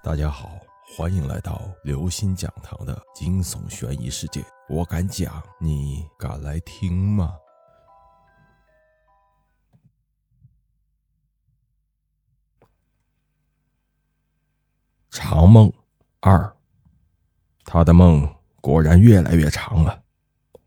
大家好，欢迎来到刘星讲堂的惊悚悬疑世界。我敢讲，你敢来听吗？长梦二，他的梦果然越来越长了。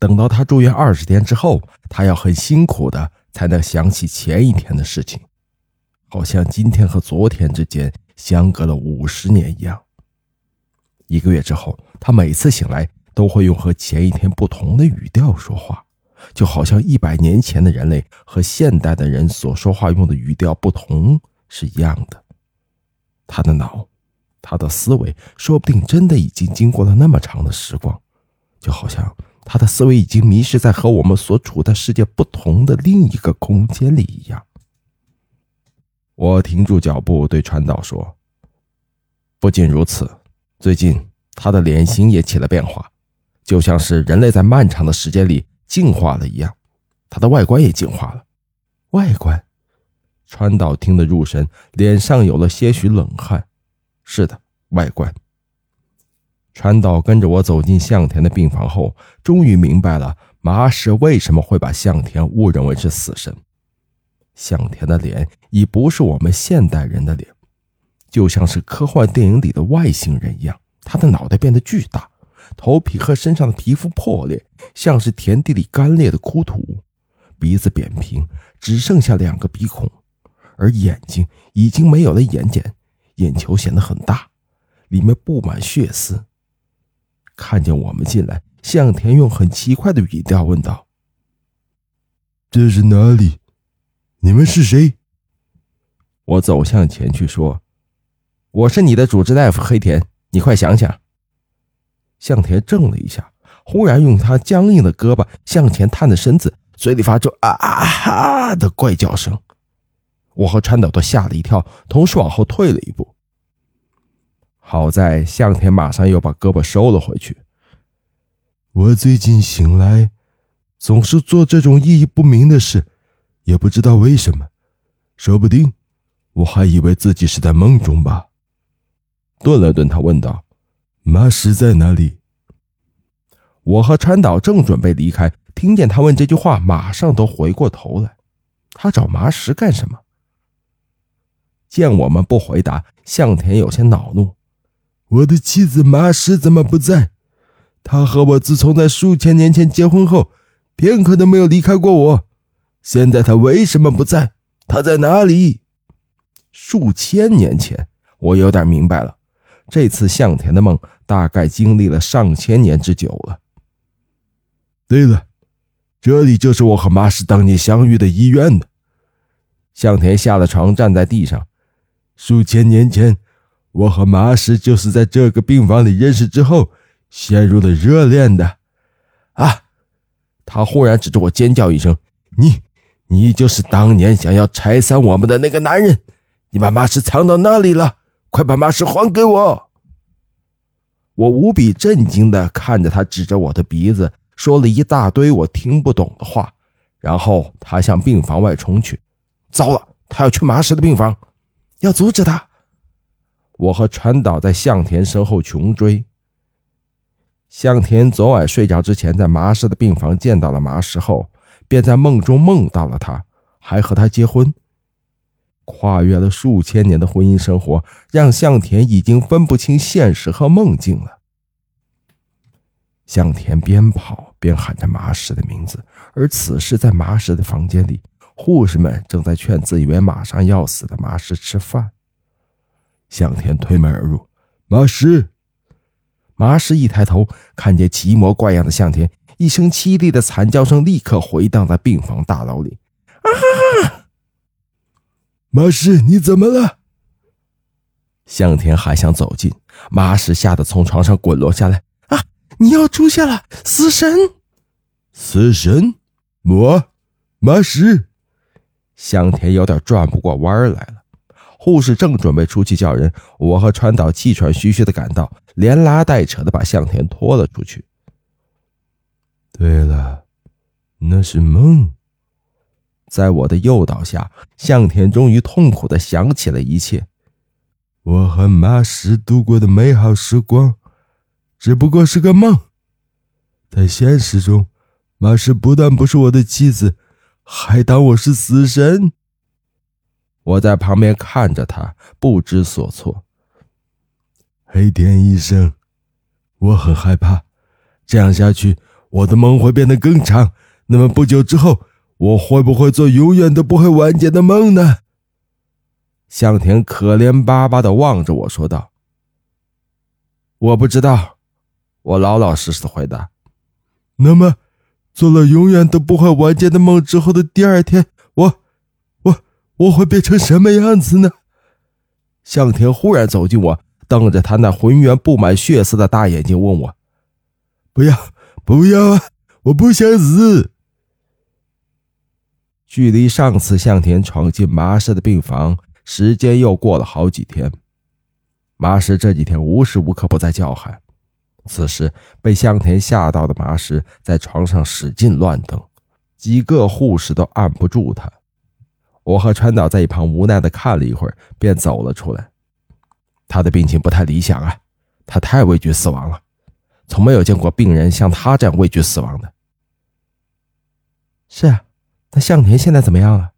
等到他住院二十天之后，他要很辛苦的才能想起前一天的事情，好像今天和昨天之间。相隔了五十年一样。一个月之后，他每次醒来都会用和前一天不同的语调说话，就好像一百年前的人类和现代的人所说话用的语调不同是一样的。他的脑，他的思维，说不定真的已经经过了那么长的时光，就好像他的思维已经迷失在和我们所处的世界不同的另一个空间里一样。我停住脚步，对川岛说：“不仅如此，最近他的脸型也起了变化，就像是人类在漫长的时间里进化了一样。他的外观也进化了。外观？”川岛听得入神，脸上有了些许冷汗。“是的，外观。”川岛跟着我走进向田的病房后，终于明白了麻石为什么会把向田误认为是死神。向田的脸已不是我们现代人的脸，就像是科幻电影里的外星人一样。他的脑袋变得巨大，头皮和身上的皮肤破裂，像是田地里干裂的枯土。鼻子扁平，只剩下两个鼻孔，而眼睛已经没有了眼睑，眼球显得很大，里面布满血丝。看见我们进来，向田用很奇怪的语调问道：“这是哪里？”你们是谁？我走向前去说：“我是你的主治大夫黑田，你快想想。”向田怔了一下，忽然用他僵硬的胳膊向前探着身子，嘴里发出“啊啊哈”的怪叫声。我和川岛都吓了一跳，同时往后退了一步。好在向田马上又把胳膊收了回去。我最近醒来，总是做这种意义不明的事。也不知道为什么，说不定我还以为自己是在梦中吧。顿了顿，他问道：“麻石在哪里？”我和川岛正准备离开，听见他问这句话，马上都回过头来。他找麻石干什么？见我们不回答，向田有些恼怒：“我的妻子麻石怎么不在？她和我自从在数千年前结婚后，片刻都没有离开过我。”现在他为什么不在？他在哪里？数千年前，我有点明白了。这次向田的梦大概经历了上千年之久了。对了，这里就是我和马氏当年相遇的医院呢。向田下了床，站在地上。数千年前，我和马氏就是在这个病房里认识之后，陷入了热恋的。啊！他忽然指着我，尖叫一声：“你！”你就是当年想要拆散我们的那个男人，你把马石藏到哪里了？快把马石还给我！我无比震惊地看着他，指着我的鼻子说了一大堆我听不懂的话，然后他向病房外冲去。糟了，他要去麻石的病房，要阻止他！我和川岛在向田身后穷追。向田昨晚睡觉之前，在麻石的病房见到了麻石后。便在梦中梦到了他，还和他结婚。跨越了数千年的婚姻生活，让向田已经分不清现实和梦境了。向田边跑边喊着麻石的名字，而此时在麻石的房间里，护士们正在劝自以为马上要死的麻石吃饭。向田推门而入，麻石。麻石一抬头，看见奇模怪样的向田。一声凄厉的惨叫声立刻回荡在病房大楼里。啊！马氏，你怎么了？向田还想走近，马氏吓得从床上滚落下来。啊！你要出现了，死神！死神！我，马氏。向田有点转不过弯来了。护士正准备出去叫人，我和川岛气喘吁吁的赶到，连拉带扯的把向田拖了出去。对了，那是梦。在我的诱导下，向田终于痛苦的想起了一切。我和马氏度过的美好时光，只不过是个梦。在现实中，马氏不但不是我的妻子，还当我是死神。我在旁边看着他，不知所措。黑田医生，我很害怕，这样下去，我的梦会变得更长。那么不久之后，我会不会做永远都不会完结的梦呢？向田可怜巴巴的望着我说道：“我不知道。”我老老实实的回答。“那么，做了永远都不会完结的梦之后的第二天，我，我，我会变成什么样子呢？”向田忽然走近我，瞪着他那浑圆布满血丝的大眼睛问我：“不要，不要啊！我不想死。”距离上次向田闯进麻氏的病房。时间又过了好几天，麻石这几天无时无刻不在叫喊。此时被向田吓到的麻石在床上使劲乱蹬，几个护士都按不住他。我和川岛在一旁无奈的看了一会儿，便走了出来。他的病情不太理想啊，他太畏惧死亡了，从没有见过病人像他这样畏惧死亡的。是啊，那向田现在怎么样了？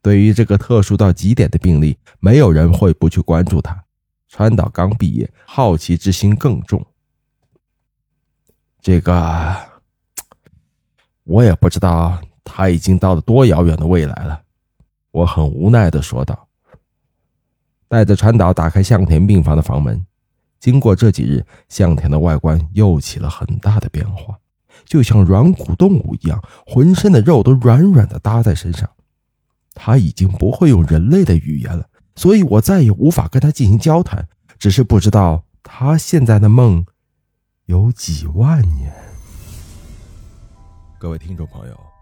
对于这个特殊到极点的病例，没有人会不去关注他。川岛刚毕业，好奇之心更重。这个 我也不知道他已经到了多遥远的未来了。我很无奈的说道。带着川岛打开向田病房的房门。经过这几日，向田的外观又起了很大的变化，就像软骨动物一样，浑身的肉都软软的搭在身上。他已经不会用人类的语言了，所以我再也无法跟他进行交谈。只是不知道他现在的梦有几万年。各位听众朋友，